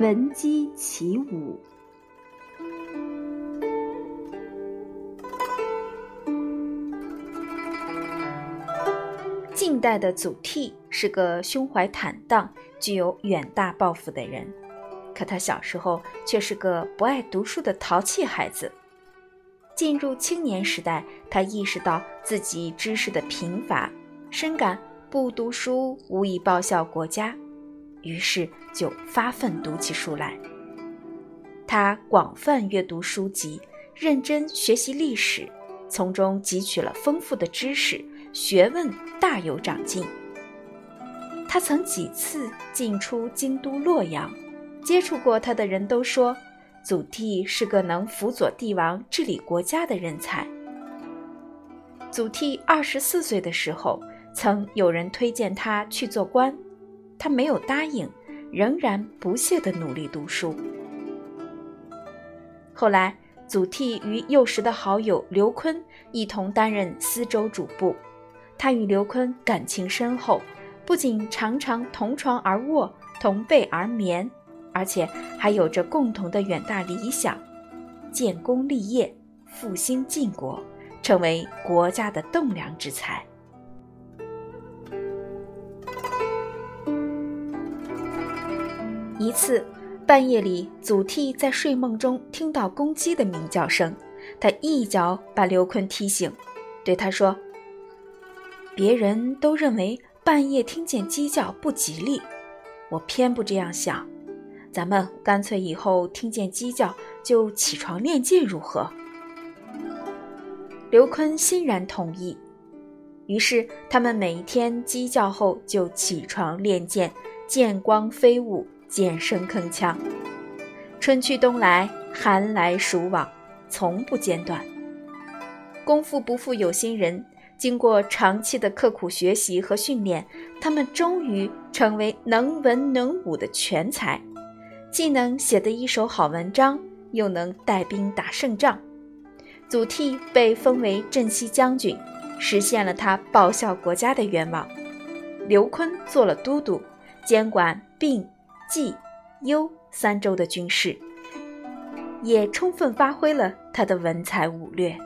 闻鸡起舞。近代的祖逖是个胸怀坦荡、具有远大抱负的人，可他小时候却是个不爱读书的淘气孩子。进入青年时代，他意识到自己知识的贫乏，深感不读书无以报效国家，于是就发奋读起书来。他广泛阅读书籍，认真学习历史，从中汲取了丰富的知识。学问大有长进。他曾几次进出京都洛阳，接触过他的人都说，祖逖是个能辅佐帝王治理国家的人才。祖逖二十四岁的时候，曾有人推荐他去做官，他没有答应，仍然不懈地努力读书。后来，祖逖与幼时的好友刘琨一同担任司州主簿。他与刘琨感情深厚，不仅常常同床而卧、同被而眠，而且还有着共同的远大理想：建功立业、复兴晋国，成为国家的栋梁之才。一次半夜里，祖逖在睡梦中听到公鸡的鸣叫声，他一脚把刘琨踢醒，对他说。别人都认为半夜听见鸡叫不吉利，我偏不这样想。咱们干脆以后听见鸡叫就起床练剑，如何？刘琨欣然同意。于是他们每天鸡叫后就起床练剑，剑光飞舞，剑声铿锵。春去冬来，寒来暑往，从不间断。功夫不负有心人。经过长期的刻苦学习和训练，他们终于成为能文能武的全才，既能写得一手好文章，又能带兵打胜仗。祖逖被封为镇西将军，实现了他报效国家的愿望。刘琨做了都督，监管并、冀、幽三州的军事，也充分发挥了他的文才武略。